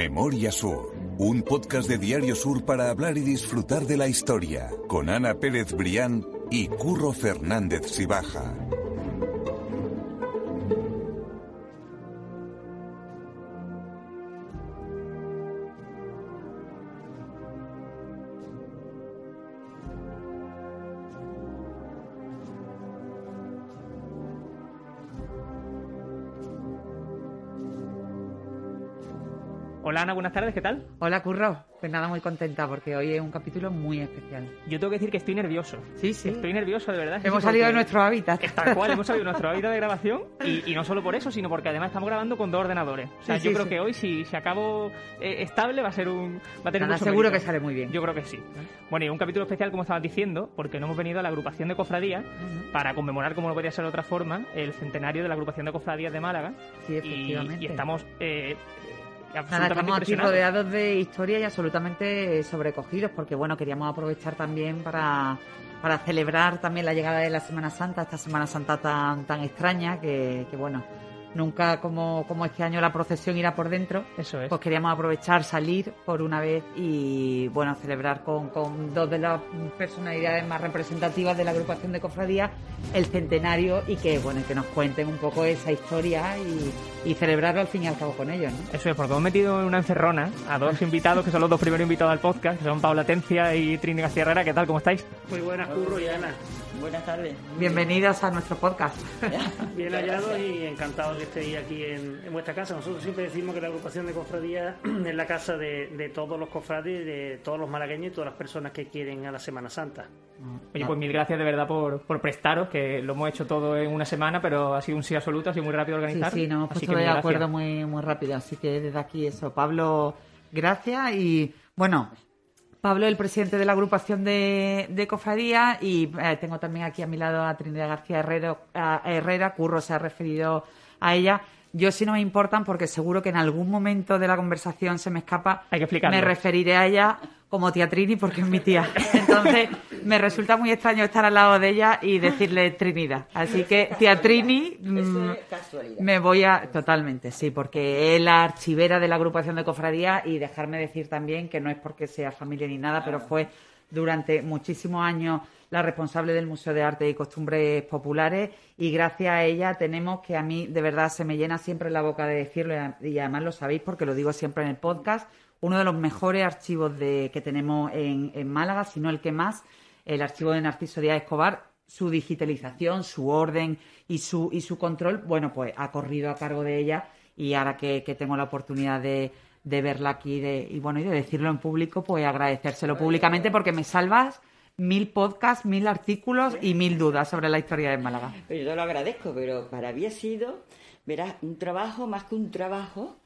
Memoria Sur, un podcast de Diario Sur para hablar y disfrutar de la historia, con Ana Pérez Brián y Curro Fernández Sibaja. Buenas tardes, ¿qué tal? Hola Curro, pues nada, muy contenta porque hoy es un capítulo muy especial. Yo tengo que decir que estoy nervioso. Sí, sí. Estoy nervioso, de verdad. Hemos sí, salido de nuestro hábitat. Tal cual, hemos salido de nuestro hábitat de grabación y, y no solo por eso, sino porque además estamos grabando con dos ordenadores. O sea, Sí, yo sí, creo que hoy si, si acabo eh, estable va a ser un... Va a tener Nada, seguro mérito. que sale muy bien. Yo creo que sí. Bueno, y un capítulo especial, como estabas diciendo, porque no hemos venido a la agrupación de cofradías para conmemorar, como no podría ser de otra forma, el centenario de la agrupación de cofradías de Málaga. Sí, Y, efectivamente. y estamos... eh, Nada, estamos aquí rodeados de historia y absolutamente sobrecogidos porque, bueno, queríamos aprovechar también para, para celebrar también la llegada de la Semana Santa, esta Semana Santa tan, tan extraña que, que, bueno, nunca como, como este año la procesión irá por dentro. Eso es. Pues queríamos aprovechar, salir por una vez y, bueno, celebrar con, con dos de las personalidades más representativas de la agrupación de cofradías el centenario y que, bueno, que nos cuenten un poco esa historia y, y celebrarlo al fin y al cabo con ellos, ¿no? Eso es, porque hemos metido en una encerrona a dos invitados, que son los dos primeros invitados al podcast, que son Paula Tencia y Trini García Herrera. ¿Qué tal? ¿Cómo estáis? Muy buenas, Curro y Ana. Buenas tardes. Bienvenidos a nuestro podcast. Bien hallados y encantados de estéis aquí en, en vuestra casa. Nosotros siempre decimos que la agrupación de cofradías es la casa de, de todos los cofrades, de todos los malagueños y todas las personas que quieren a la Semana Santa. Oye, pues mil gracias de verdad por, por prestaros, que lo hemos hecho todo en una semana, pero ha sido un sí absoluto, ha sido muy rápido de Sí, organizar. sí, nos hemos Así puesto que de acuerdo muy, muy rápido. Así que desde aquí eso, Pablo, gracias. Y bueno, Pablo, el presidente de la agrupación de, de cofradía, y eh, tengo también aquí a mi lado a Trinidad García Herrero, a Herrera, Curro se ha referido a ella. Yo sí no me importan porque seguro que en algún momento de la conversación se me escapa. Hay que explicarlo. Me referiré a ella como tía Trini porque es mi tía. Entonces me resulta muy extraño estar al lado de ella y decirle Trinidad. Así que tía Trini, mm, me voy a. Totalmente, sí, porque es la archivera de la agrupación de cofradía y dejarme decir también que no es porque sea familia ni nada, pero fue durante muchísimos años la responsable del Museo de Arte y Costumbres Populares y gracias a ella tenemos que a mí de verdad se me llena siempre la boca de decirlo y además lo sabéis porque lo digo siempre en el podcast, uno de los mejores archivos de, que tenemos en, en Málaga, si no el que más, el archivo de Narciso Díaz Escobar, su digitalización, su orden y su, y su control, bueno, pues ha corrido a cargo de ella y ahora que, que tengo la oportunidad de, de verla aquí de, y bueno, y de decirlo en público, pues agradecérselo públicamente porque me salvas mil podcasts, mil artículos y mil dudas sobre la historia de Málaga. Pero yo te lo agradezco, pero para mí ha sido, verás, un trabajo más que un trabajo,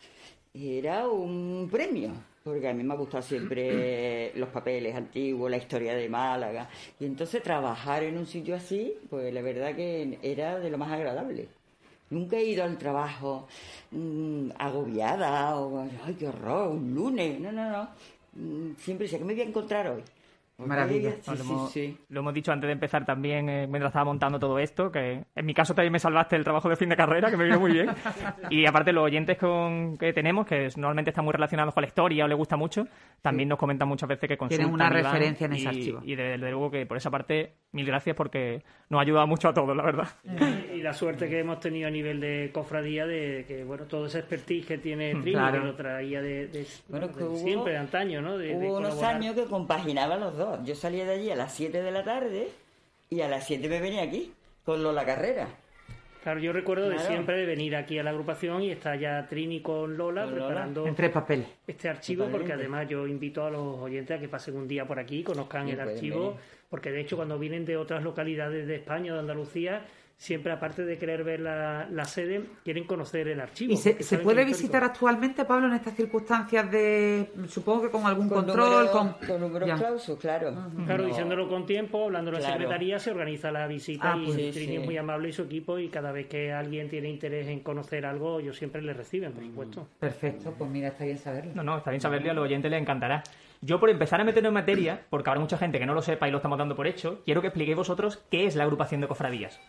era un premio. Porque a mí me ha gustado siempre los papeles antiguos, la historia de Málaga. Y entonces trabajar en un sitio así, pues la verdad que era de lo más agradable. Nunca he ido al trabajo mm, agobiada o, ay, qué horror, un lunes. No, no, no. Mm, Siempre sé que me voy a encontrar hoy. Maravilla. Sí, Lo sí, hemos, sí. lo hemos dicho antes de empezar también, eh, mientras estaba montando todo esto, que en mi caso también me salvaste el trabajo de fin de carrera, que me vino muy bien. Y aparte los oyentes con, que tenemos, que normalmente están muy relacionados con la historia o les gusta mucho, también nos comentan muchas veces que consultan. Tienen una y van, referencia en ese y- archivo. Y desde luego que por esa parte, mil gracias porque nos ha ayudado mucho a todos, la verdad. Y la suerte que hemos tenido a nivel de cofradía de que, bueno, todo ese expertise que tiene Trini, claro. que lo traía de, de- Bueno, de que hubo- siempre, de antaño, ¿no? De, de Hubo unos años que compaginaba los dos. Yo salía de allí a las 7 de la tarde y a las 7 me venía aquí con Lola Carrera. Claro, yo recuerdo de siempre de venir aquí a la agrupación y está ya Trini con Lola Con Lola. preparando En tres papeles. este archivo porque además yo invito a los oyentes a que pasen un día por aquí, conozcan Sí, el archivo, venir. porque de hecho cuando vienen de otras localidades de España o de Andalucía, siempre aparte de querer ver la, la sede, quieren conocer el archivo. ¿Y se, puede visitar histórico. actualmente, Pablo, en estas circunstancias de, supongo que con algún Con control? con... con números Ya. clausos, claro. Claro, No. diciéndolo con tiempo, hablándolo en Claro. secretaría, se organiza la visita Ah, y pues sí, Trini sí. es muy amable y su equipo y cada vez que alguien tiene interés en conocer algo, ellos siempre le reciben, por supuesto. Perfecto, pues mira, está bien saberlo. No, no, está bien saberlo y a los oyentes les encantará. Yo, por empezar a meternos en materia, porque habrá mucha gente que no lo sepa y lo estamos dando por hecho, quiero que expliquéis vosotros qué es la agrupación de cofradías.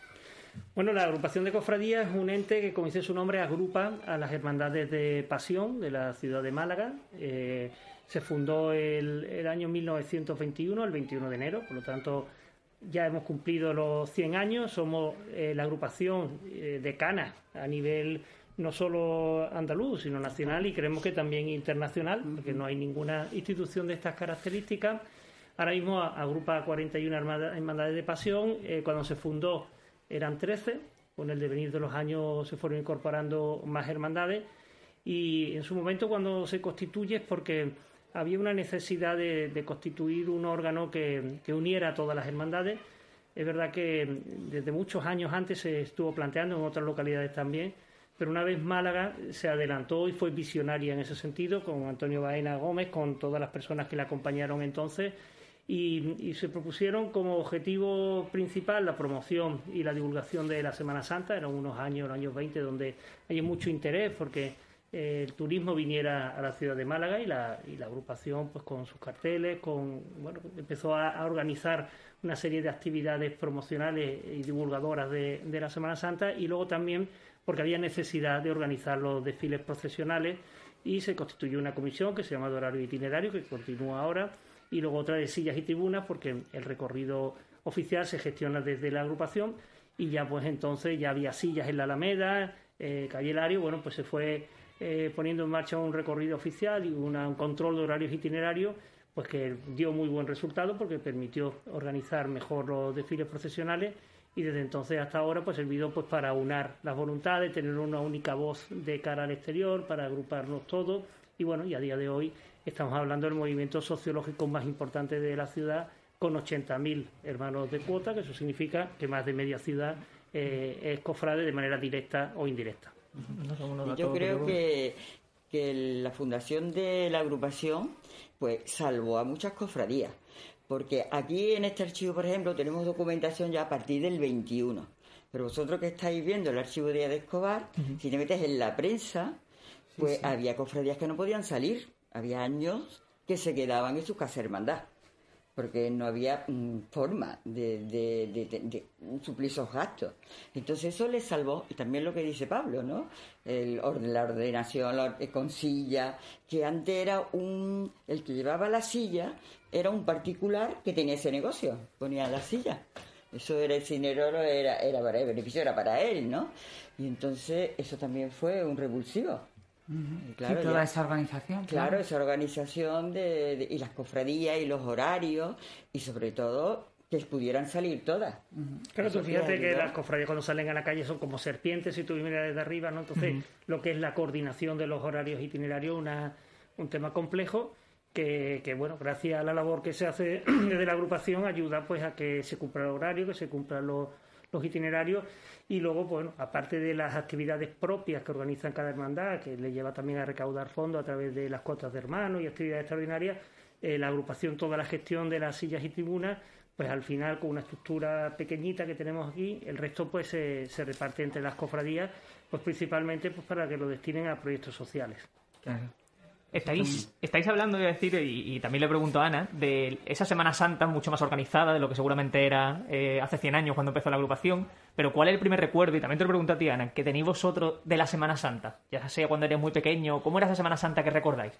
Bueno, la agrupación de cofradías es un ente que, como dice su nombre, agrupa a las hermandades de pasión de la ciudad de Málaga. Eh, se fundó el, año 1921, el 21 de enero, por lo tanto ya hemos cumplido los 100 años, somos eh, la agrupación eh, decana a nivel no solo andaluz, sino nacional y creemos que también internacional, porque no hay ninguna institución de estas características. Ahora mismo agrupa 41 hermandades de pasión. Eh, cuando se fundó eran 13, con el devenir de los años se fueron incorporando más hermandades y en su momento cuando se constituye es porque había una necesidad de, constituir un órgano que, uniera a todas las hermandades. Es verdad que desde muchos años antes se estuvo planteando en otras localidades también, pero una vez Málaga se adelantó y fue visionaria en ese sentido, con Antonio Baena Gómez, con todas las personas que le acompañaron entonces, y, se propusieron como objetivo principal la promoción y la divulgación de la Semana Santa. Eran unos años, los años 20, donde hay mucho interés porque eh, el turismo viniera a la ciudad de Málaga y la, y la agrupación, pues con sus carteles, con bueno, empezó a, organizar una serie de actividades promocionales y divulgadoras de, de la Semana Santa y luego también porque había necesidad de organizar los desfiles procesionales y se constituyó una comisión que se llama de horario itinerario que continúa ahora y luego otra de sillas y tribunas porque el recorrido oficial se gestiona desde la agrupación y ya pues entonces ya había sillas en la Alameda, eh, Calle Lario, bueno pues se fue eh, poniendo en marcha un recorrido oficial y un control de horarios itinerarios pues que dio muy buen resultado porque permitió organizar mejor los desfiles procesionales y desde entonces hasta ahora pues servido pues para unar las voluntades, tener una única voz de cara al exterior, para agruparnos todos y bueno, y a día de hoy Estamos hablando del movimiento sociológico más importante de la ciudad, con 80.000 hermanos de cuota, que eso significa que más de media ciudad eh, es cofrade de manera directa o indirecta. Yo creo que, que la fundación de la agrupación pues salvó a muchas cofradías, porque aquí en este archivo, por ejemplo, tenemos documentación ya a partir del 21. Pero vosotros que estáis viendo el archivo de Escobar, si te metes en la prensa, pues había cofradías que no podían salir había años que se quedaban en su casa hermandad, porque no había mm, forma de, suplir esos gastos. Entonces eso les salvó, y también lo que dice Pablo, ¿no? El, la ordenación la, con silla, que antes era un, el que llevaba la silla era un particular que tenía ese negocio, ponía la silla. Eso era el dinero, era, era para el beneficio era para él, ¿no? Y entonces eso también fue un revulsivo claro, toda esa organización. Claro, esa organización de, y las cofradías y los horarios y sobre todo que pudieran salir todas. Claro, tú fíjate que las cofradías cuando salen a la calle son como serpientes si tú miras desde arriba, ¿no? Entonces, lo que es la coordinación de los horarios itinerarios una, un tema complejo que, que, bueno, gracias a la labor que se hace desde la agrupación ayuda pues a que se cumpla el horario, que se cumplan los, los itinerarios y luego, bueno, aparte de las actividades propias que organizan cada hermandad, que le lleva también a recaudar fondos a través de las cuotas de hermanos y actividades extraordinarias, eh, la agrupación, toda la gestión de las sillas y tribunas, pues al final con una estructura pequeñita que tenemos aquí, el resto pues se, reparte entre las cofradías, pues principalmente pues para que lo destinen a proyectos sociales. Claro. Estáis, estáis hablando, de decir, y, también le pregunto a Ana, de esa Semana Santa mucho más organizada de lo que seguramente era eh, hace 100 años cuando empezó la agrupación. Pero ¿cuál es el primer recuerdo? Y también te lo pregunto a ti, Ana, que tenéis vosotros de la Semana Santa. Ya sea cuando eres muy pequeño, ¿cómo era esa Semana Santa que recordáis?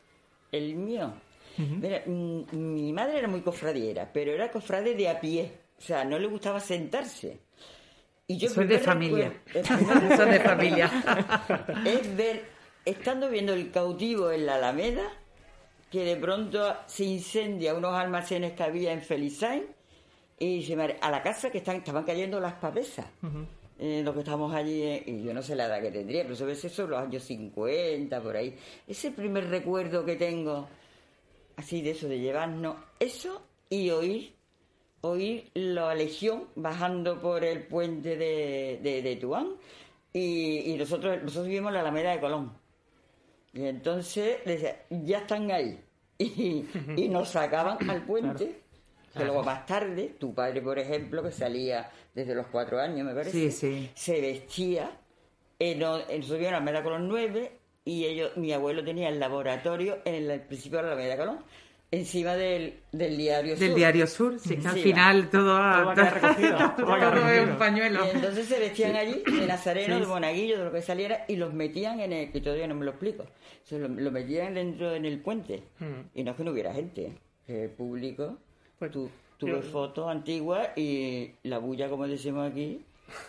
El mío. Mm, mi madre era muy cofradiera, pero era cofrade de a pie. O sea, no le gustaba sentarse. Y yo Soy de familia. Soy de familia. es ver estando viendo el cautivo en la Alameda, que de pronto se incendia unos almacenes que había en Felizain y se me, a la casa que están, estaban cayendo las pavesas. Eh, lo que estamos allí, eh, y yo no sé la edad que tendría, pero eso veces son los años 50, por ahí. Ese primer recuerdo que tengo, así de eso, de llevarnos eso y oír, oír la legión bajando por el puente de, de, Tuán. Y, y, nosotros, nosotros vivimos en la Alameda de Colón. Y entonces le decía, ya están ahí. Y, nos sacaban al puente. Que luego más tarde, tu padre, por ejemplo, que salía desde los cuatro años, me parece, se vestía. En, nosotros la Alameda Colón 9 y ellos, mi abuelo tenía el laboratorio en el, principio de la Alameda Colón. Encima del, del diario Del Sur. diario Sur, sí, que al Sí, final todo, ha- Todo recogido, todo es un pañuelo. Y entonces se vestían allí de nazareno, de monaguillo, de lo que saliera, y los metían en el, que todavía no me lo explico, se lo, lo metían dentro en el puente. Mm. Y no es que no hubiera gente, que público. Pues, tú, ves fotos antiguas y la bulla, como decimos aquí,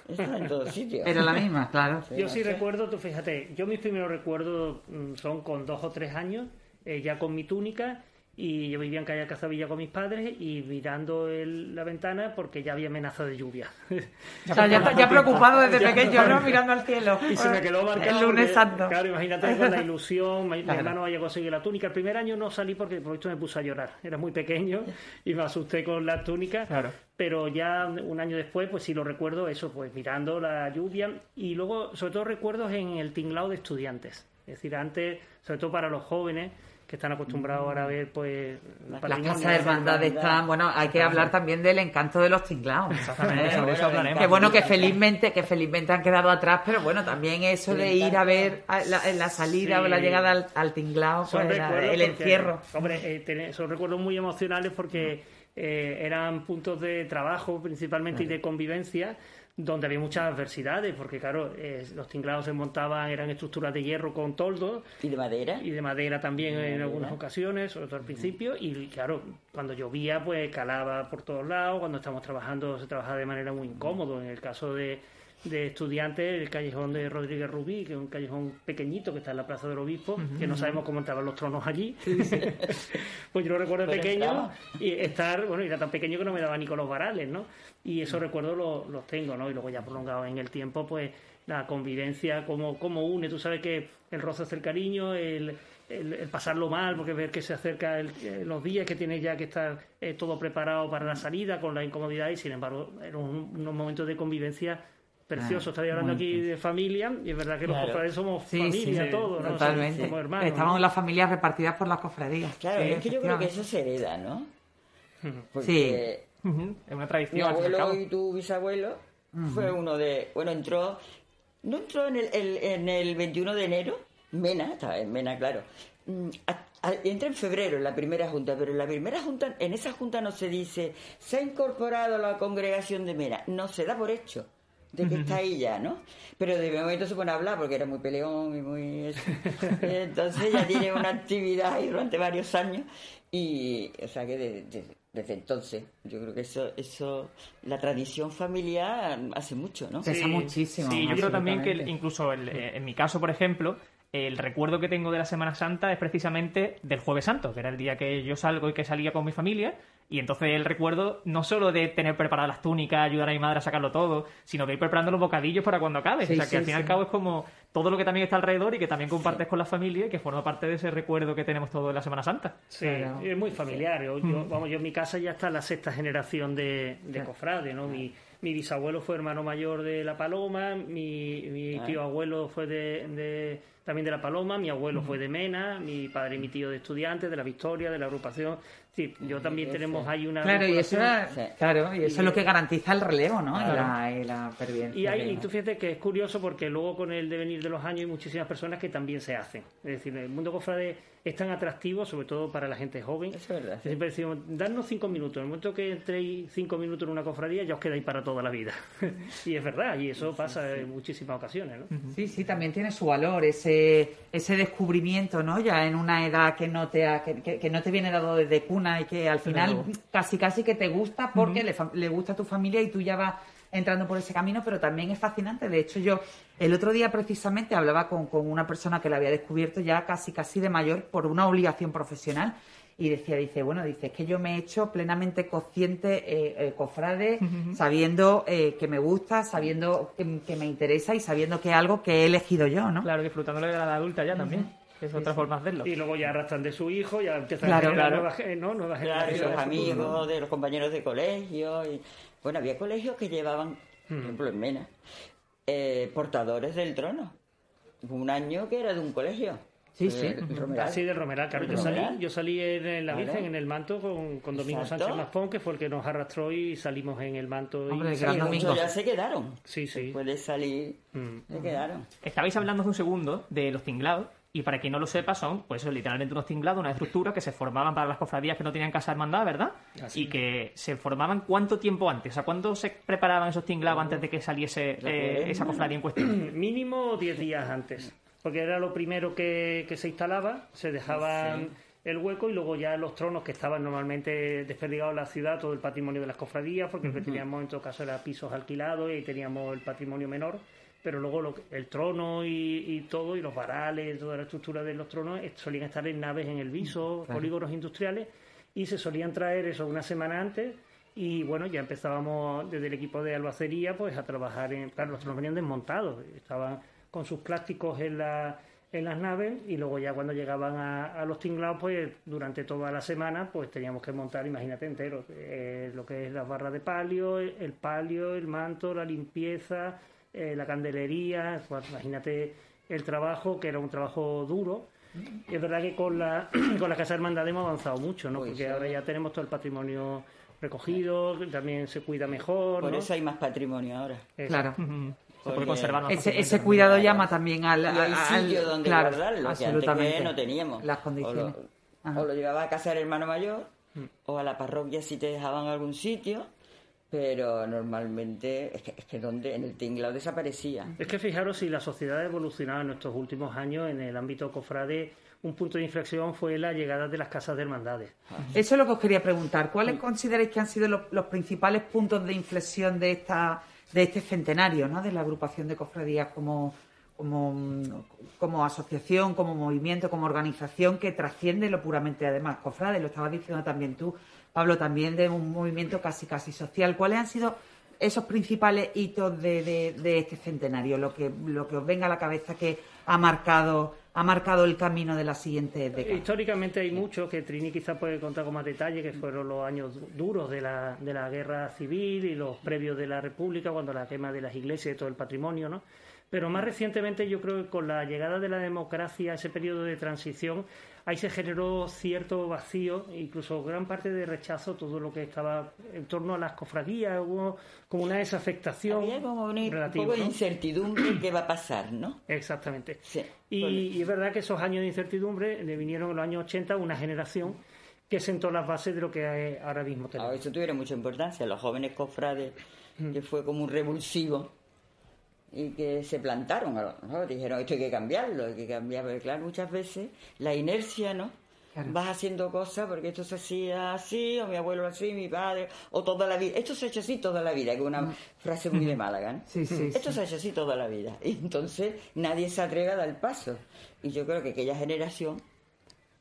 está en todos sitios. Era la misma, claro. Yo sí recuerdo, tú fíjate, yo mis primeros recuerdos mm, son con dos o tres años, eh, ya con mi túnica, y yo vivía en calle Cazavilla con mis padres y mirando el- la ventana porque ya había amenaza de lluvia. O sea, ya, ya preocupado desde pequeño, ¿no? Mirando al cielo. Y se me quedó marcado. El lunes porque, santo. Claro, imagínate con la ilusión. Mi, mi Claro. hermano había conseguido la túnica. El primer año no salí porque por esto me puse a llorar. Era muy pequeño y me asusté con la túnica. Claro. Pero ya un año después, pues sí lo recuerdo, eso, pues mirando la lluvia. Y luego, sobre todo, recuerdos en el tinglado de estudiantes. Es decir, antes, sobre todo para los jóvenes que están acostumbrados ahora a ver, pues. Las casas de hermandad están, bueno, hay que hablar también del encanto de los tinglados. Exactamente, ¿eh? sobre eso hablaremos. Que bueno, que felizmente, que felizmente han quedado atrás, pero bueno, también eso de ir a ver a la, la salida Sí. o la llegada al, al tinglao, pues, el porque, encierro. Hombre, eh, tener- son recuerdos muy emocionales porque eh, eran puntos de trabajo principalmente y de convivencia donde había muchas adversidades, porque claro, eh, los tinglados se montaban, eran estructuras de hierro con toldo Y de madera. y de madera también en algunas ocasiones, sobre todo al principio, y claro, cuando llovía pues calaba por todos lados, cuando estamos trabajando se trabajaba de manera muy incómodo, en el caso de, de estudiantes, el callejón de Rodríguez Rubí, que es un callejón pequeñito que está en la Plaza del Obispo, que no sabemos cómo entraban los tronos allí, pues yo lo recuerdo Pero pequeño entraba. y estar, bueno, era tan pequeño que no me daba ni con los varales, ¿no? Y esos recuerdos los, los tengo, ¿no? Y luego ya prolongado en el tiempo, pues la convivencia, cómo, cómo une, tú sabes que el roce hace el cariño, el, el- el pasarlo mal, porque ver que se acerca el- eh, los días que tienes ya que estar eh, todo preparado para la salida con la incomodidad y sin embargo eran un- unos momentos de convivencia preciosos. Ah, Estoy hablando aquí de familia y es verdad que los cofrades somos Sí, familia sí, todos, ¿no? totalmente. Somos hermanos. Estamos ¿no? las familias repartidas por las cofradías. Claro, Sí, es que yo creo que eso se hereda, ¿no? Porque Es una mi tradición. al abuelo y tu bisabuelo fue uno de... Bueno, entró... No entró en el, el- en el 21 de enero, Mena, estaba en Mena, claro. Mm, a- a- entra en febrero en la primera junta, pero en la primera junta, en esa junta no se dice, se ha incorporado la congregación de Mena, no se da por hecho de que está ahí ya, ¿no? Pero de momento se pone a hablar porque era muy peleón y muy... eso. Entonces ya tiene una actividad ahí durante varios años y, o sea que de- de- desde entonces, yo creo que eso, eso, la tradición familiar hace mucho, ¿no? Pesa Sí, muchísimo. Sí, yo creo también que el- incluso el- eh, en mi caso, por ejemplo, el recuerdo que tengo de la Semana Santa es precisamente del Jueves Santo, que era el día que yo salgo y que salía con mi familia. Y entonces el recuerdo no solo de tener preparadas las túnicas, ayudar a mi madre a sacarlo todo, sino de ir preparando los bocadillos para cuando acabe. Sí, o sea, que sí, al fin y al cabo es como todo lo que también está alrededor y que también compartes con la familia y que forma parte de ese recuerdo que tenemos todos de la Semana Santa. Sí, Claro. es muy familiar. Yo, Mm. yo- vamos, yo en mi casa ya está la sexta generación de, de cofrades, ¿no? Mi, mi bisabuelo fue hermano mayor de La Paloma, mi, mi Ah. tío abuelo fue de, de- también de La Paloma, mi abuelo fue de Mena, mi padre y mi tío de estudiantes, de la Victoria, de la agrupación. Sí, yo también tenemos ahí una Claro, y eso, vinculación. era- Sí. claro, y eso es lo que garantiza el relevo, ¿no? Y Claro. la, y la pervivencia. Y, hay, y tú fíjate que es curioso porque luego con el devenir de los años hay muchísimas personas que también se hacen. Es decir, el mundo cofrade es tan atractivo, sobre todo para la gente joven. Es verdad, sí. Siempre decimos, darnos cinco minutos. En el momento que entréis cinco minutos en una cofradía, ya os quedáis para toda la vida. y es verdad, y eso pasa en muchísimas ocasiones. ¿no? Sí, sí, también tiene su valor ese, ese descubrimiento, ¿no? Ya en una edad que no te ha- que, que- que no te viene dado desde cuna y que al final casi casi que te gusta porque le, le gusta a tu familia y tú ya vas entrando por ese camino, pero también es fascinante. De hecho, yo el otro día precisamente hablaba con, con una persona que la había descubierto ya casi casi de mayor por una obligación profesional y decía, dice, bueno, dice, es que yo me he hecho plenamente consciente, eh, eh, cofrade, sabiendo eh, que me gusta, sabiendo que, que me interesa y sabiendo que es algo que he elegido yo, ¿no? Claro, disfrutándolo de la edad adulta ya también. Es otra forma de hacerlo. Y luego ya arrastran de su hijo, ya empiezan Claro, a generar claro. nuevas, ¿no? nuevas Claro, y generaciones. los amigos, de los compañeros de colegio. Y... Bueno, había colegios que llevaban, por ejemplo en Mena, eh, portadores del trono. Un año que era de un colegio. Sí, Eh, sí. el Romeral. Así del Romeral, claro. Yo salí, yo salí en, la. Virgen, en el manto, con, con Domingo Exacto. Sánchez Maspón, que fue el que nos arrastró y salimos en el manto. y- Hombre, Y gran domingo. muchos ya se quedaron. Sí, sí. Después de salir, Mm. se quedaron. Estabais hablando hace un segundo de los tinglados Y para quien no lo sepa, son, pues literalmente unos tinglados, una estructura que se formaban para las cofradías que no tenían casa hermandad, ¿verdad? y que se formaban cuánto tiempo antes, o sea, ¿cuándo se preparaban esos tinglados antes de que saliese eh, esa cofradía en cuestión? Mínimo 10 días antes, porque era lo primero que, que se instalaba, se dejaban el hueco y luego ya los tronos que estaban normalmente desperdigados en la ciudad, todo el patrimonio de las cofradías, porque lo que teníamos en todo caso era pisos alquilados y teníamos el patrimonio menor pero luego el trono y, todo, y los varales, toda la estructura de los tronos, solían estar en naves en el viso, polígonos industriales, y se solían traer eso una semana antes, y bueno, ya empezábamos desde el equipo de albacería pues a trabajar en, claro, los tronos venían desmontados, estaban con sus plásticos en la en las naves y luego ya cuando llegaban a, los tinglados pues durante toda la semana pues teníamos que montar imagínate entero eh, lo que es las barras de palio el palio el manto la limpieza eh, la candelería, pues, imagínate el trabajo, que era un trabajo duro. Y es verdad que con la, con la Casa Hermandad hemos avanzado mucho, ¿no? Porque ahora ya tenemos todo el patrimonio recogido, también se cuida mejor. Por eso hay más patrimonio ahora. Claro. ese, ese cuidado llama también al, al, sitio donde claro, guardarlo, absolutamente. no teníamos. Las condiciones. O lo, o lo llevaba a casa del hermano mayor, mm. o a la parroquia si te dejaban algún sitio, pero normalmente es que, es que donde en el tinglado desaparecía. Es que fijaros si la sociedad ha evolucionado en estos últimos años en el ámbito cofrade, un punto de inflexión fue la llegada de las casas de hermandades. Eso es lo que os quería preguntar. ¿Cuáles consideráis que han sido los, principales puntos de inflexión de esta de este centenario, ¿no? de la agrupación de cofradías como, como, como asociación, como movimiento, como organización que trasciende lo puramente además cofrade, lo estabas diciendo también tú, Pablo, también de un movimiento casi casi social. ¿Cuáles han sido esos principales hitos de, este centenario? Lo que, lo que os venga a la cabeza que ha marcado ha marcado el camino de la siguiente década. Históricamente hay muchos que Trini quizás puede contar con más detalle, que fueron los años duros de la, de la guerra civil y los previos de la República, cuando la quema de las iglesias y todo el patrimonio, ¿no? Pero más recientemente yo creo que con la llegada de la democracia, ese periodo de transición, ahí se generó cierto vacío, incluso gran parte de rechazo, todo lo que estaba en torno a las cofradías, hubo como una desafectación. Había como un poco de incertidumbre qué va a pasar, ¿no? Exactamente. y, es verdad que esos años de incertidumbre le vinieron en los años 80 una generación que sentó las bases de lo que ahora mismo tenemos. eso tuvieron mucha importancia, los jóvenes cofrades, mm. que fue como un revulsivo y que se plantaron, ¿no? dijeron esto hay que cambiarlo, hay que cambiarlo, porque claro, muchas veces la inercia, ¿no? Vas haciendo cosas porque esto se hacía así, o mi abuelo así, mi padre, o toda la vida. Esto se ha hecho así toda la vida, que es una mm. frase muy de Málaga. ¿no? Sí, sí, esto se ha hecho así toda la vida. Y entonces nadie se atreve a dar el paso. Y yo creo que aquella generación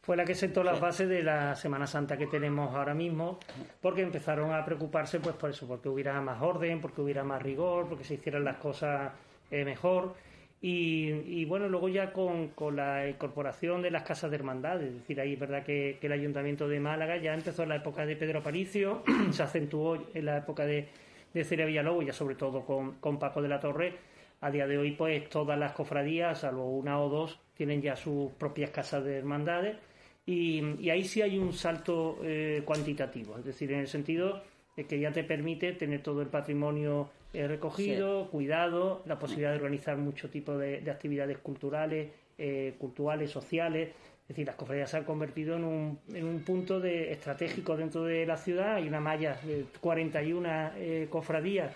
fue la que sentó las bases de la Semana Santa que tenemos ahora mismo, porque empezaron a preocuparse pues por eso, porque hubiera más orden, porque hubiera más rigor, porque se hicieran las cosas eh, mejor. Y, bueno, luego ya con, la incorporación de las casas de hermandad, es decir, ahí es verdad que, el Ayuntamiento de Málaga ya empezó en la época de Pedro Aparicio, se acentuó en la época de, de Celia Villalobos, ya sobre todo con, con Paco de la Torre. A día de hoy, pues todas las cofradías, salvo una o dos, tienen ya sus propias casas de hermandades y, ahí sí hay un salto eh, cuantitativo, es decir, en el sentido de que ya te permite tener todo el patrimonio eh, recogido, cuidado, la posibilidad de organizar mucho tipo de, actividades culturales, eh, culturales, sociales. Es decir, las cofradías se han convertido en un, en un punto de, estratégico dentro de la ciudad. Hay una malla de 41 cofradías,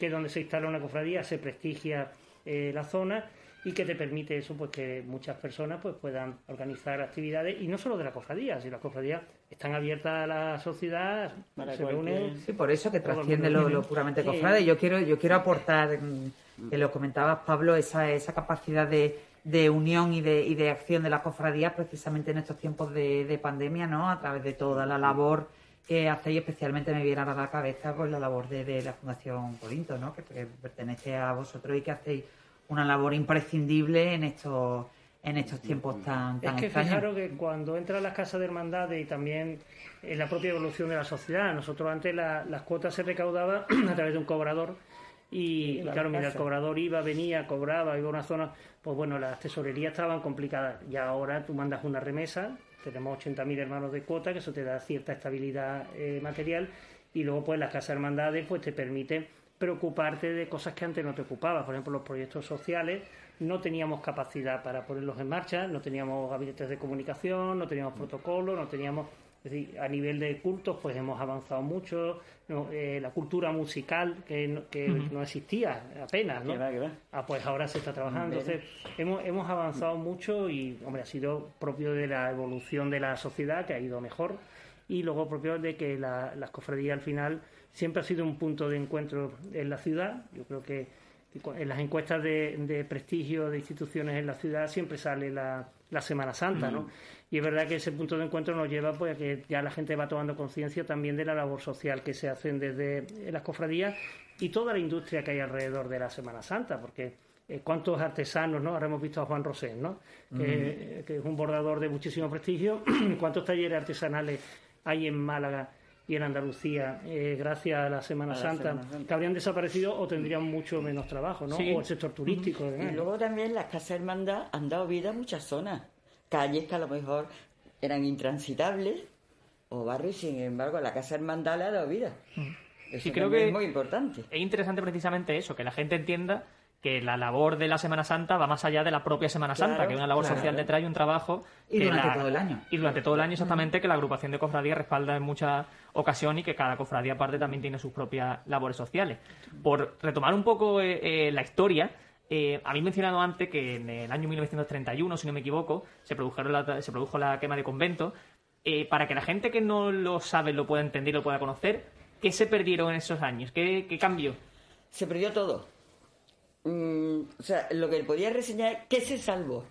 que donde se instala una cofradía se prestigia la zona y que te permite eso, pues que muchas personas pues puedan organizar actividades y no solo de la cofradía, si las cofradías están abiertas a la sociedad, se reúnen. Sí, por eso que trasciende lo, puramente cofrade. Yo quiero, yo quiero aportar, mm, que lo comentabas Pablo, esa, esa capacidad de, de unión y de, y de acción de las cofradías precisamente en estos tiempos de, de pandemia, ¿no? A través de toda la labor que hacéis, especialmente me viene a la cabeza pues la labor de, de la Fundación Corinto, ¿no? que pertenece a vosotros y que hacéis una labor imprescindible en estos en estos tiempos tan, tan Es que fijaros que cuando entra las casas de hermandades y también en la propia evolución de la sociedad, nosotros antes las cuotas se recaudaban a través de un cobrador y, claro, mira, el cobrador iba, venía, cobraba, iba a una zona, pues bueno, las tesorerías estaban complicadas. Y ahora tú mandas una remesa, tenemos 80.000 hermanos de cuota, que eso te da cierta estabilidad eh, material y luego pues las casas de hermandades pues te permiten preocuparte de cosas que antes no te ocupabas, por ejemplo los proyectos sociales, no teníamos capacidad para ponerlos en marcha, no teníamos gabinetes de comunicación, no teníamos protocolos, no teníamos es decir, a nivel de cultos, pues hemos avanzado mucho. Eh, la cultura musical, que, no, que no existía apenas, ¿no? Ah, pues ahora se está trabajando. Entonces, hemos, hemos avanzado mucho y, hombre, ha sido propio de la evolución de la sociedad, que ha ido mejor, y luego propio de que la, las cofradías al final siempre ha sido un punto de encuentro en la ciudad. Yo creo que en las encuestas de, de prestigio de instituciones en la ciudad siempre sale la, la Semana Santa, ¿no? Y es verdad que ese punto de encuentro nos lleva pues, a que ya la gente va tomando conciencia también de la labor social que se hacen desde las cofradías y toda la industria que hay alrededor de la Semana Santa, porque eh, cuántos artesanos, ¿no? Ahora hemos visto a Juan Rosén, ¿no? Que, es un bordador de muchísimo prestigio. ¿Cuántos talleres artesanales hay en Málaga y en Andalucía eh, gracias a la, Semana, Santa, que habrían desaparecido o tendrían mucho menos trabajo, ¿no? O el sector turístico. Y luego también las casas hermandad han dado vida a muchas zonas calles que a lo mejor eran intransitables o barrios, sin embargo, la Casa Hermandad le ha dado vida. Mm. Eso creo que es muy importante. Es interesante precisamente eso, que la gente entienda que la labor de la Semana Santa va más allá de la propia Semana Santa, que hay una labor social detrás y un trabajo. Y durante todo el año. Y durante todo el año, exactamente, que la agrupación de cofradías respalda en muchas ocasiones y que cada cofradía aparte también tiene sus propias labores sociales. Por retomar un poco eh, eh, la historia, eh, habéis mencionado antes que en el año 1931, si no me equivoco, se, produjeron se produjo la quema de convento. Eh, para que la gente que no lo sabe lo pueda entender y lo pueda conocer, ¿qué se perdieron en esos años? ¿Qué, cambió? Se perdió todo. Mm, o sea, lo que podía reseñar es que se salvó.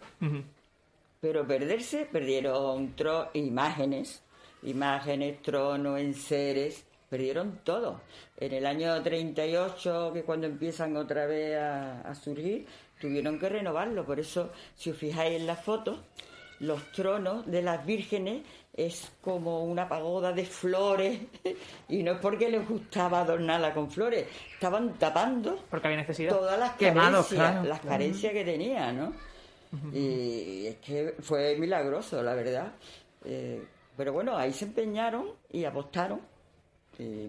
Pero perderse, perdieron imágenes, imágenes, tronos, enseres, perdieron todo. En el año 38, que cuando empiezan otra vez a, surgir, tuvieron que renovarlo. Por eso, si os fijáis en la foto, los tronos de las vírgenes es como una pagoda de flores y no es porque les gustaba adornarla con flores, estaban tapando porque había necesidad todas las carencias, las carencias que tenía, ¿no? Y es que fue milagroso, la verdad. Eh, pero bueno, ahí se empeñaron y apostaron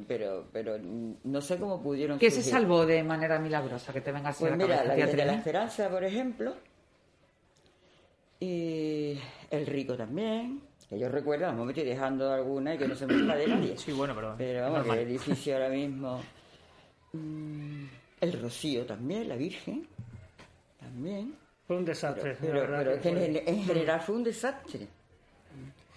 pero, pero no sé cómo pudieron. ¿Qué se salvó de manera milagrosa? Que te venga Pues mira, la de la Esperanza, por ejemplo, y el rico también. Que yo recuerdo, vamos, me estoy dejando alguna y que no se me la de nadie. Sí, bueno, pero. Pero vamos, que el edificio ahora mismo. Mm, el Rocío también, la Virgen. También. Fue un desastre. Pero, pero, en general fue un desastre.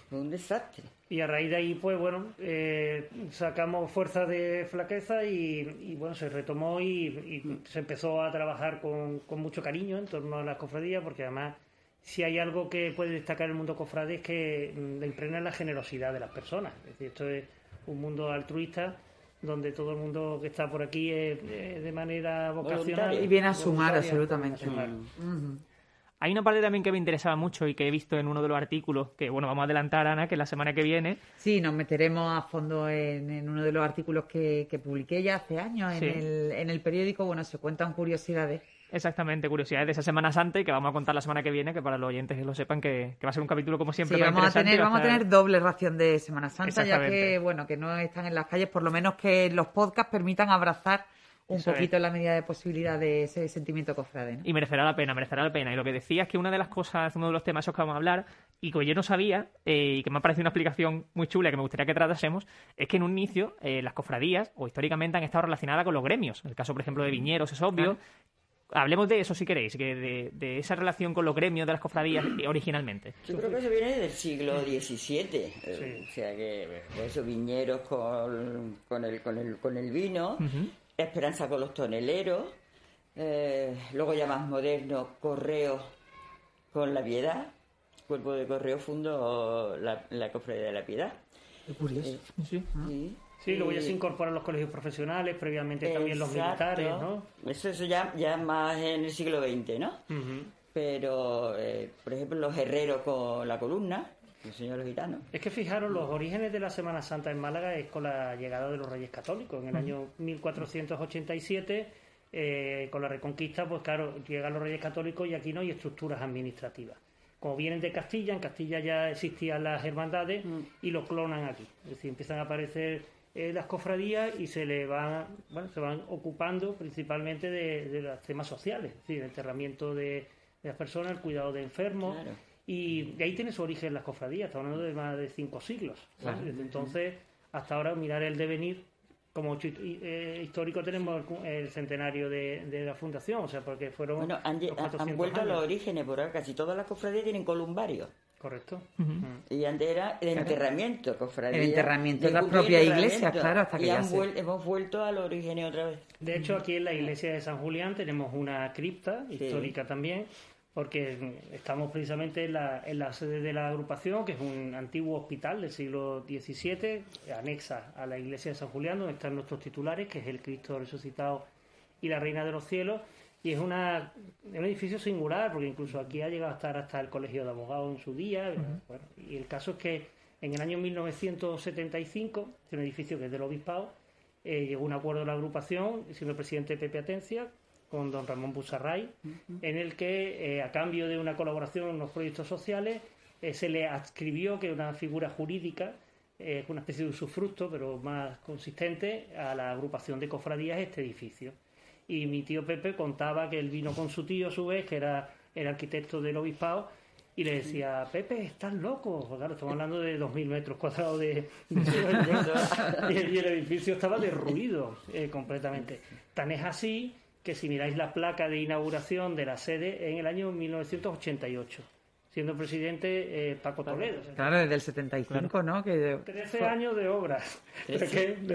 Fue un desastre. Y a raíz de ahí, pues bueno, eh, sacamos fuerza de flaqueza y, bueno, se retomó y, se empezó a trabajar con, mucho cariño en torno a las cofradías, porque además, si hay algo que puede destacar el mundo cofrade es que mm, le impregna la generosidad de las personas. Es decir, esto es un mundo altruista donde todo el mundo que está por aquí es, de manera vocacional. Y viene a sumar, absolutamente. Hay una parte también que me interesaba mucho y que he visto en uno de los artículos, que bueno, vamos a adelantar, Ana, que la semana que viene. Sí, nos meteremos a fondo en, uno de los artículos que, publiqué ya hace años en, el, en el periódico. Bueno, se cuentan curiosidades. Exactamente, curiosidades de esa Semana Santa y que vamos a contar la semana que viene, que para los oyentes que lo sepan, que, va a ser un capítulo como siempre. Sí, vamos, a tener, vamos a tener doble ración de Semana Santa, ya que, bueno, que no están en las calles, por lo menos que los podcasts permitan abrazar un poquito en la medida de posibilidad de ese sentimiento cofrade. Y merecerá la pena, merecerá la pena. Y lo que decía es que una de las cosas, uno de los temas esos que vamos a hablar, y que yo no sabía, eh, y que me ha parecido una explicación muy chula que me gustaría que tratásemos, es que en un inicio eh, las cofradías, o históricamente, han estado relacionadas con los gremios. En el caso, por ejemplo, de viñeros es obvio. Hablemos de eso si queréis, que de, esa relación con los gremios de las cofradías originalmente. Yo creo que eso viene del siglo XVII. O sea que esos viñeros con, con, el, con, el, con el vino. Esperanza con los toneleros, eh, luego ya más moderno, Correo con la Piedad, Cuerpo de Correo fundó la, la Cofradía de la Piedad. Qué curioso. Eh, sí. sí. Luego ya se incorporan los colegios profesionales, previamente también los militares, ¿no? Eso, eso ya, ya más en el siglo XX, ¿no? Pero, eh, por ejemplo, los herreros con la columna, es que fijaros, los orígenes de la Semana Santa en Málaga es con la llegada de los Reyes Católicos. En el año 1487, eh, con la Reconquista, pues claro, llegan los Reyes Católicos y aquí no hay estructuras administrativas. Como vienen de Castilla, en Castilla ya existían las hermandades y los clonan aquí. Es decir, empiezan a aparecer eh, las cofradías y se le van, bueno, se van ocupando principalmente de, los temas sociales, es decir, el enterramiento de, las personas, el cuidado de enfermos. Y de ahí tiene su origen las cofradías, estamos hablando de más de cinco siglos. Desde entonces hasta ahora mirar el devenir como eh, histórico tenemos el, centenario de, la fundación, o sea, porque fueron... Bueno, han, vuelto a los orígenes, por ahora casi todas las cofradías tienen columbarios. Correcto. Y antes era el enterramiento, cofradía. El enterramiento de la propia iglesia, claro, hasta que y ya hemos vuelto a los orígenes otra vez. De hecho, aquí en la iglesia de San Julián tenemos una cripta histórica también, porque estamos precisamente en la, en la, sede de la agrupación, que es un antiguo hospital del siglo XVII, anexa a la iglesia de San Julián, donde están nuestros titulares, que es el Cristo resucitado y la Reina de los Cielos. Y es, una, un edificio singular, porque incluso aquí ha llegado a estar hasta el Colegio de Abogados en su día. y el caso es que en el año 1975, es un edificio que es del Obispado, eh, llegó un acuerdo de la agrupación, siendo el presidente Pepe Atencia, con don Ramón Busarray, en el que, eh, a cambio de una colaboración en los proyectos sociales, eh, se le adscribió que una figura jurídica, eh, una especie de usufructo, pero más consistente, a la agrupación de cofradías este edificio. Y mi tío Pepe contaba que él vino con su tío, a su vez, que era el arquitecto del obispado, y le decía, Pepe, estás loco. Claro, estamos hablando de 2.000 metros cuadrados de... y, el edificio estaba derruido completamente. Tan es así que si miráis la placa de inauguración de la sede en el año 1988 siendo presidente eh, Paco Toledo. Claro, desde el 75, ¿no? Que 13 años de obras.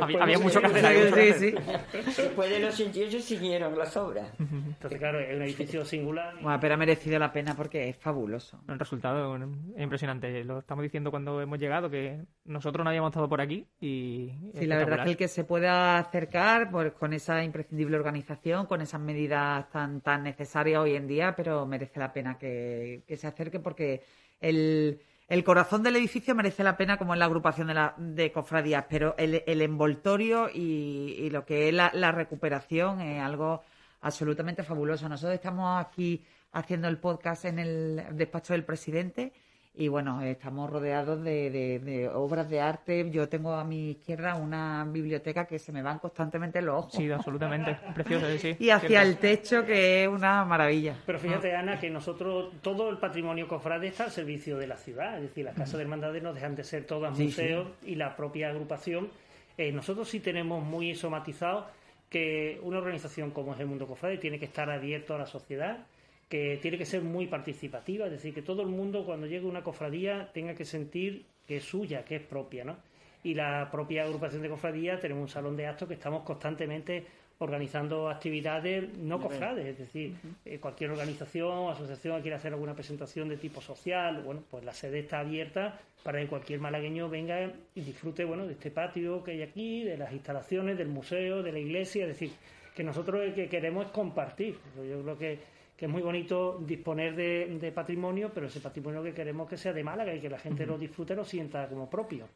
había, mucho que hacer. Sí, sí. Después de los 88 siguieron las obras. Entonces, claro, es un edificio singular. Bueno, pero ha merecido la pena porque es fabuloso. El resultado es impresionante. Lo estamos diciendo cuando hemos llegado, que nosotros no habíamos estado por aquí y... Sí, la verdad es que el que se pueda acercar pues, con esa imprescindible organización, con esas medidas tan, tan necesarias hoy en día, pero merece la pena que, que se acerque porque el, corazón del edificio merece la pena como en la agrupación de, la, de cofradías, pero el, envoltorio y, lo que es la, recuperación es algo absolutamente fabuloso. Nosotros estamos aquí haciendo el podcast en el despacho del presidente y bueno, estamos rodeados de, obras de arte. Yo tengo a mi izquierda una biblioteca que se me van constantemente los ojos. Sí, absolutamente. Precioso, sí. Y hacia el techo, que es una maravilla. Pero fíjate, Ana, que nosotros, todo el patrimonio cofrade está al servicio de la ciudad. Es decir, las casas de hermandades no dejan de ser todas museos y la propia agrupación. Eh, nosotros sí tenemos muy somatizado que una organización como es el Mundo Cofrade tiene que estar abierto a la sociedad que tiene que ser muy participativa, es decir, que todo el mundo cuando llegue una cofradía tenga que sentir que es suya, que es propia, ¿no? Y la propia agrupación de cofradías tenemos un salón de actos que estamos constantemente organizando actividades no cofrades, es decir, eh, cualquier organización o asociación que quiera hacer alguna presentación de tipo social, bueno, pues la sede está abierta para que cualquier malagueño venga y disfrute, bueno, de este patio que hay aquí, de las instalaciones, del museo, de la iglesia, es decir, que nosotros lo que queremos es compartir. Yo creo que que es muy bonito disponer de, patrimonio, pero ese patrimonio que queremos que sea de Málaga y que la gente lo disfrute, lo sienta como propio.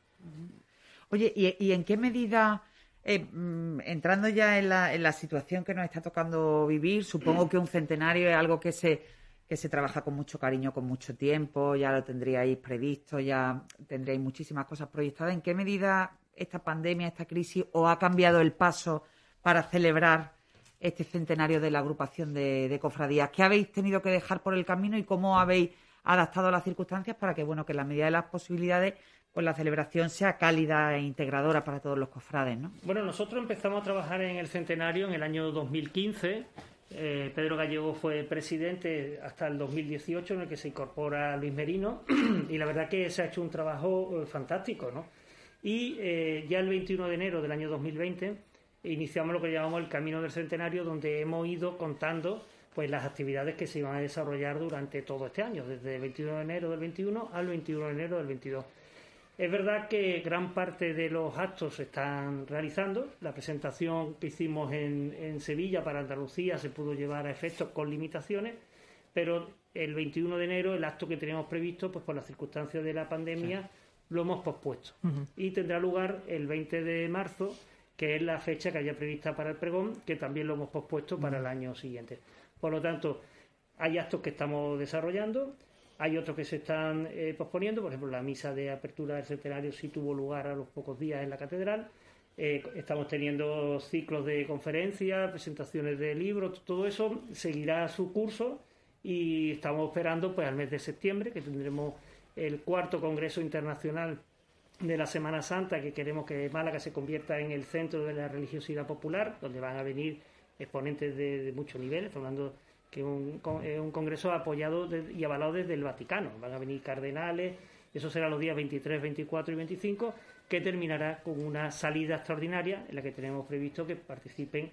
Oye, ¿y, en qué medida, eh, mm, entrando ya en la, en la situación que nos está tocando vivir, supongo que un centenario es algo que se, que se trabaja con mucho cariño, con mucho tiempo, ya lo tendríais previsto, ya tendríais muchísimas cosas proyectadas. ¿En qué medida esta pandemia, esta crisis, os ha cambiado el paso para celebrar este centenario de la agrupación de, cofradías. ¿Qué habéis tenido que dejar por el camino y cómo habéis adaptado las circunstancias para que, bueno, que en la medida de las posibilidades, pues la celebración sea cálida e integradora para todos los cofrades, ¿no? Bueno, nosotros empezamos a trabajar en el centenario en el año 2015. Eh, Pedro Gallego fue presidente hasta el 2018, en el que se incorpora Luis Merino, y la verdad que se ha hecho un trabajo eh, fantástico, ¿no? Y eh, ya el 21 de enero del año 2020 iniciamos lo que llamamos el Camino del Centenario, donde hemos ido contando pues las actividades que se iban a desarrollar durante todo este año, desde el 21 de enero del 21 al 21 de enero del 22. Es verdad que gran parte de los actos se están realizando. La presentación que hicimos en, en Sevilla para Andalucía se pudo llevar a efecto con limitaciones, pero el 21 de enero, el acto que teníamos previsto, pues por las circunstancias de la pandemia, lo hemos pospuesto. Y tendrá lugar el 20 de marzo que es la fecha que haya prevista para el pregón, que también lo hemos pospuesto para el año siguiente. Por lo tanto, hay actos que estamos desarrollando, hay otros que se están eh, posponiendo, por ejemplo, la misa de apertura del centenario sí tuvo lugar a los pocos días en la catedral, eh, estamos teniendo ciclos de conferencias, presentaciones de libros, todo eso seguirá su curso y estamos esperando pues al mes de septiembre que tendremos el cuarto Congreso Internacional de la Semana Santa que queremos que Málaga se convierta en el centro de la religiosidad popular, donde van a venir exponentes de, mucho nivel, hablando que un, un congreso apoyado y avalado desde el Vaticano. Van a venir cardenales, eso será los días 23, 24 y 25, que terminará con una salida extraordinaria en la que tenemos previsto que participen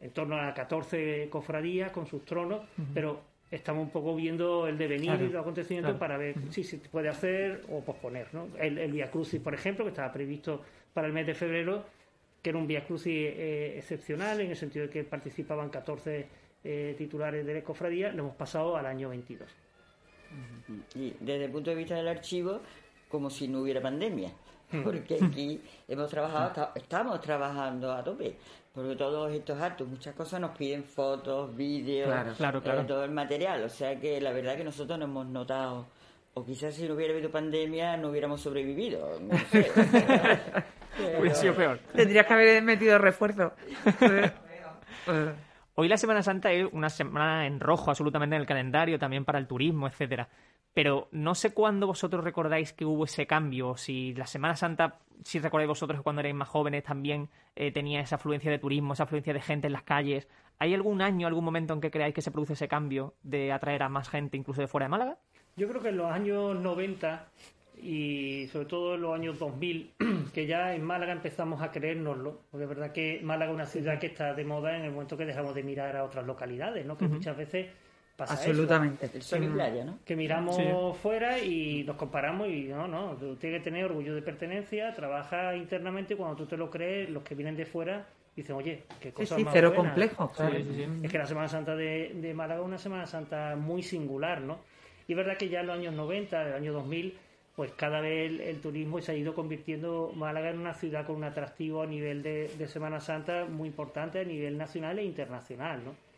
en torno a 14 cofradías con sus tronos, pero estamos un poco viendo el devenir y los acontecimientos para ver si se puede hacer o posponer. ¿no? El, el Via Crucis, por ejemplo, que estaba previsto para el mes de febrero, que era un Via Crucis eh, excepcional en el sentido de que participaban 14 eh, titulares de la cofradía, lo hemos pasado al año 22. Y desde el punto de vista del archivo, como si no hubiera pandemia, porque aquí hemos trabajado, estamos trabajando a tope porque todos estos actos, muchas cosas nos piden fotos, vídeos, claro, claro, eh, todo el material. O sea que la verdad que nosotros no hemos notado, o quizás si no hubiera habido pandemia no hubiéramos sobrevivido. No sé. Hubiera sido peor. Tendrías que haber metido refuerzo. Hoy la Semana Santa es una semana en rojo absolutamente en el calendario, también para el turismo, etcétera pero no sé cuándo vosotros recordáis que hubo ese cambio, si la Semana Santa, si recordáis vosotros cuando erais más jóvenes también eh, tenía esa afluencia de turismo, esa afluencia de gente en las calles. ¿Hay algún año, algún momento en que creáis que se produce ese cambio de atraer a más gente incluso de fuera de Málaga? Yo creo que en los años 90 y sobre todo en los años 2000, que ya en Málaga empezamos a creérnoslo, porque es verdad que Málaga es una ciudad que está de moda en el momento que dejamos de mirar a otras localidades, ¿no? que muchas veces Absolutamente. Que miramos fuera y nos comparamos y no, no, tú tienes que tener orgullo de pertenencia, trabaja internamente cuando tú te lo crees, los que vienen de fuera dicen, oye, qué cosa sí, más cero complejo. Es que la Semana Santa de, de, Málaga es una Semana Santa muy singular, ¿no? Y es verdad que ya en los años 90, el año 2000, pues cada vez el, turismo se ha ido convirtiendo Málaga en una ciudad con un atractivo a nivel de, de Semana Santa muy importante a nivel nacional e internacional, ¿no?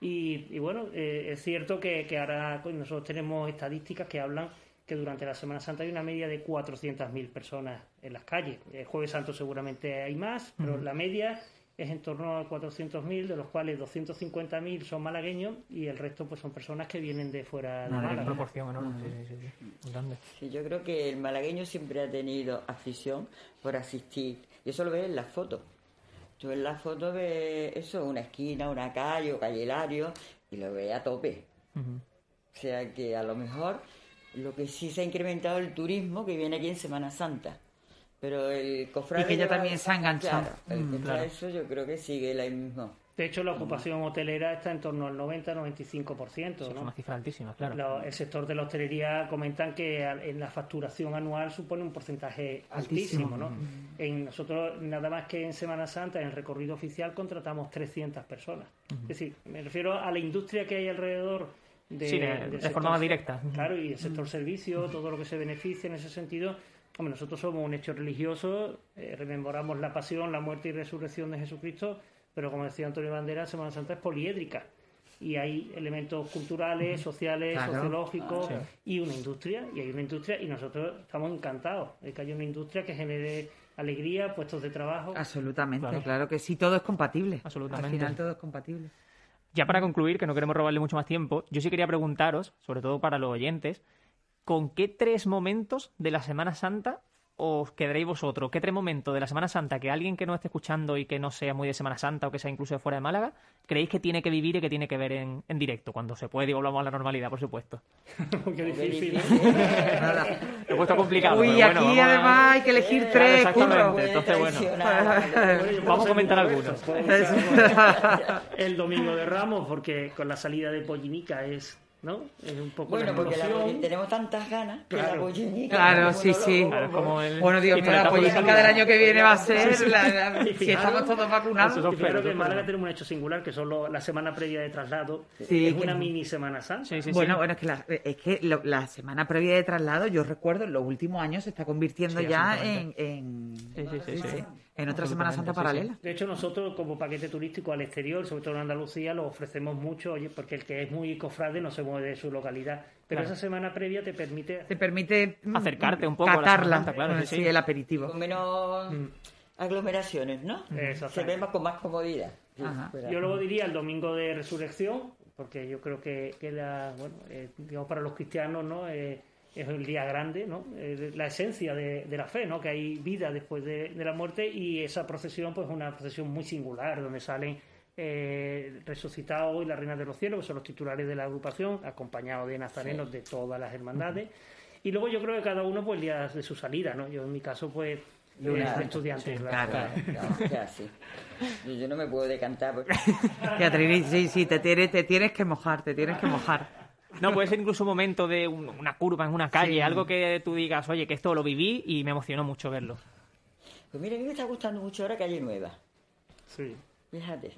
Y, bueno, eh, es cierto que, ahora pues, nosotros tenemos estadísticas que hablan que durante la Semana Santa hay una media de 400.000 personas en las calles. El Jueves Santo seguramente hay más, pero la media es en torno a 400.000, de los cuales 250.000 son malagueños y el resto pues son personas que vienen de fuera de Málaga. proporción enorme, sí, yo creo que el malagueño siempre ha tenido afición por asistir. Y eso lo ves en las fotos. Tú en la foto ves eso, una esquina, una calle o calle y lo ves a tope. O sea que a lo mejor lo que sí se ha incrementado el turismo que viene aquí en Semana Santa. Pero el cofrade. Y que ya también se ha enganchado. el mm, eso yo creo que sigue la misma. De hecho, la ocupación hotelera está en torno al 90-95%. ¿no? Es una cifra altísima, claro. el sector de la hostelería comentan que en la facturación anual supone un porcentaje altísimo. ¿no? En nosotros, nada más que en Semana Santa, en el recorrido oficial, contratamos 300 personas. Es decir, me refiero a la industria que hay alrededor de, sí, de, forma más directa. Claro, y el sector servicio, todo lo que se beneficia en ese sentido. Hombre, nosotros somos un hecho religioso, eh, rememoramos la pasión, la muerte y resurrección de Jesucristo pero como decía Antonio Bandera, Semana Santa es poliédrica y hay elementos culturales, sociales, sociológicos ah, y una industria, y hay una industria y nosotros estamos encantados de que haya una industria que genere alegría, puestos de trabajo. Absolutamente, claro, que sí, todo es compatible. Absolutamente. Al final todo es compatible. Ya para concluir, que no queremos robarle mucho más tiempo, yo sí quería preguntaros, sobre todo para los oyentes, ¿con qué tres momentos de la Semana Santa os quedaréis vosotros? ¿Qué tres momentos de la Semana Santa que alguien que no esté escuchando y que no sea muy de Semana Santa o que sea incluso de fuera de Málaga, creéis que tiene que vivir y que tiene que ver en, en directo, cuando se puede y volvamos a la normalidad, por supuesto? Qué difícil. Lo he puesto complicado. Uy, aquí además hay que elegir tres. Exactamente, entonces bueno. vamos a comentar algunos. El domingo de Ramos, porque con la salida de Pollinica es ¿no? Es un poco bueno, porque tenemos tantas ganas que la pollinica. Claro, sí, sí. Bueno, Dios mío, la pollinica del año que viene va a ser la, si estamos todos vacunados. Claro que en Málaga tenemos un hecho singular que son la semana previa de traslado. es una mini Semana Santa. bueno, bueno, es que, la, es que la semana previa de traslado, yo recuerdo, en los últimos años se está convirtiendo ya en, en, en otra Semana Santa paralela. De hecho, nosotros como paquete turístico al exterior, sobre todo en Andalucía, lo ofrecemos mucho, oye, porque el que es muy cofrade no se mueve de su localidad. Pero esa semana previa te permite... Te permite... Mm, Acercarte un poco a la claro, sí, el aperitivo. Con menos... Mm. aglomeraciones, ¿no? Se ve más con más comodidad. Ajá. Yo luego diría el domingo de resurrección, porque yo creo que, que la, bueno, eh, digamos para los cristianos, ¿no? Eh, es el día grande, ¿no? Eh, la esencia de, de la fe, ¿no? Que hay vida después de, de la muerte y esa procesión, pues, es una procesión muy singular, donde salen eh, resucitados y la Reina de los Cielos, que son los titulares de la agrupación, acompañados de nazarenos de todas las hermandades. Y luego yo creo que cada uno, pues, el día de su salida, ¿no? Yo en mi caso, pues, eh, estudiante. claro. Claro, claro, ya, sí. Yo, yo no me puedo decantar porque sí, sí, te tienes, te tienes que mojar, te tienes que mojar. No, puede ser incluso un momento de un- una curva en una calle, Sí. algo que tú digas, oye, que esto lo viví y me emocionó mucho verlo. Pues mira, a mí me está gustando mucho ahora Calle Nueva. Sí. Fíjate.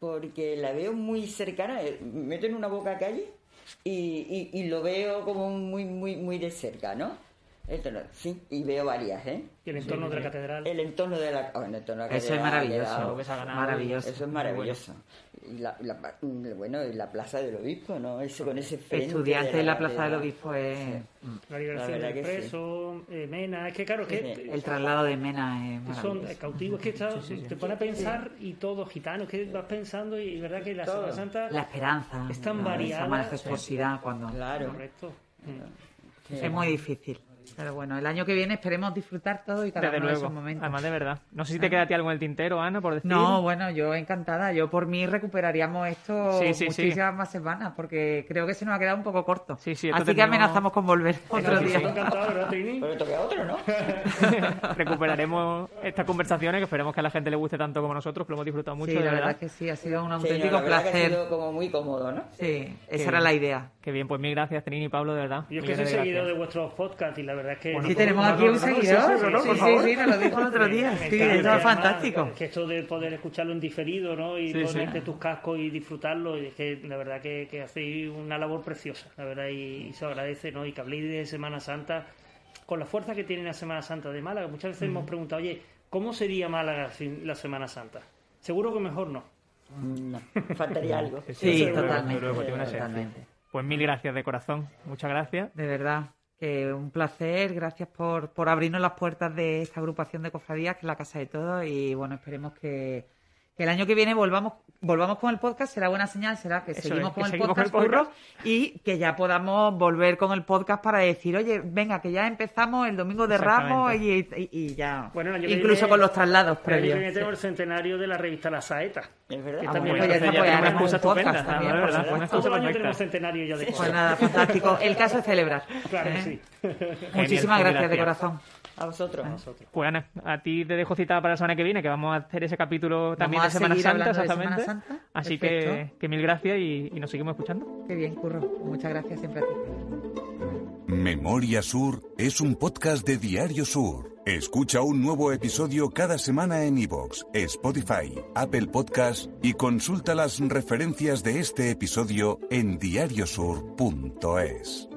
Porque la veo muy cercana. eh, Me meto en una boca calle y, y, y lo veo como muy, muy, muy de cerca, ¿no? Entonces, sí, y veo varias, ¿eh? Y el entorno de la catedral. El entorno de la, oh, el entorno de la Eso es catedral, maravilloso, quedado- que se ha ganado. maravilloso. Eso es maravilloso. Y la, la- bueno, y la plaza del obispo, ¿no? Eso con ese frente. Estudiante de en la Plaza del catedral. Obispo es... La liberación La verdad del sí. preso, eh, Mena, es que claro, que El traslado de Mena es son maravilloso. eh, cautivos, que está- te pone a pensar y todos gitanos, que vas pensando y, y verdad que la Todo. Semana Santa La esperanza, Es tan variada, esa majestuosidad cuando... Claro. correcto. Mm. Es muy difícil. Pero bueno, el año que viene esperemos disfrutar todo y cada Desde uno de luego. esos momentos. Además, de verdad. No sé si te queda a ti algo en el tintero, Ana, por decir. No, bueno, yo encantada. Yo por mí recuperaríamos esto Sí, sí, sí. muchísimas más semanas porque creo que se nos ha quedado un poco corto. Sí, sí, Así que tenemos- amenazamos con volver otro Sí, día. sí, encantado, ¿verdad, Trini? Pero toca otro, ¿no? Recuperaremos estas conversaciones que esperemos que a la gente le guste tanto como nosotros, que lo hemos disfrutado mucho, Sí, de la verdad. verdad que sí, ha sido un Sí, no, auténtico la verdad que ha placer. sido como muy cómodo, ¿no? Sí, esa era la idea. Qué bien, pues mil gracias, Trini y Pablo, de verdad. Yo es que soy de seguidor de vuestros podcasts y la verdad es que... Sí, tenemos aquí un seguidor. Sí, sí, sí, nos lo dijo el otro día. Sí, eso es además, fantástico. Que esto de poder escucharlo en diferido, ¿no? Y Sí, sí. ponerte tus cascos y disfrutarlo, y es que la verdad que, que hacéis una labor preciosa, la verdad, y, y se agradece, ¿no? Y que habléis de Semana Santa con la fuerza que tiene la Semana Santa de Málaga. Muchas veces hemos preguntado, oye, ¿cómo sería Málaga sin la Semana Santa? Seguro que mejor no. No, faltaría algo. Sí, Seguro, totalmente. esencia. totalmente. Pues mil gracias de corazón. Muchas gracias. De verdad, que un placer. Gracias por, por abrirnos las puertas de esta agrupación de cofradías, que es la casa de todos. Y bueno, esperemos que, que el año que viene volvamos volvamos con el podcast. Será buena señal, será que Eso seguimos es, con que el seguimos podcast, con el podcast. Curro, y que ya podamos volver con el podcast para decir, oye, venga, que ya empezamos el domingo de Ramos y, y- y ya. Bueno, el año que Incluso viene- con los traslados El año previos. que viene tenemos el centenario de la revista La Saeta. Es verdad. Que Ah, también bueno, pues ya pues una haremos excusa estupenda, también, verdad, Todo el excusa año perfecta. tenemos centenario ya de Pues cosas. nada, fantástico. El caso es celebrar. Claro ¿eh? sí. Muchísimas Genial, gracias de corazón. A vosotros. Pues Ana, a ti te dejo citada para la semana que viene, que vamos a hacer ese capítulo también Vamos de a Semana Santa, de exactamente. Semana Santa. Así que, que mil gracias y, y nos seguimos escuchando. Qué bien, Curro. Muchas gracias siempre a ti. Memoria Sur es un podcast de Diario Sur. Escucha un nuevo episodio cada semana en iVoox, Spotify, Apple Podcast y consulta las referencias de este episodio en diariosur.es.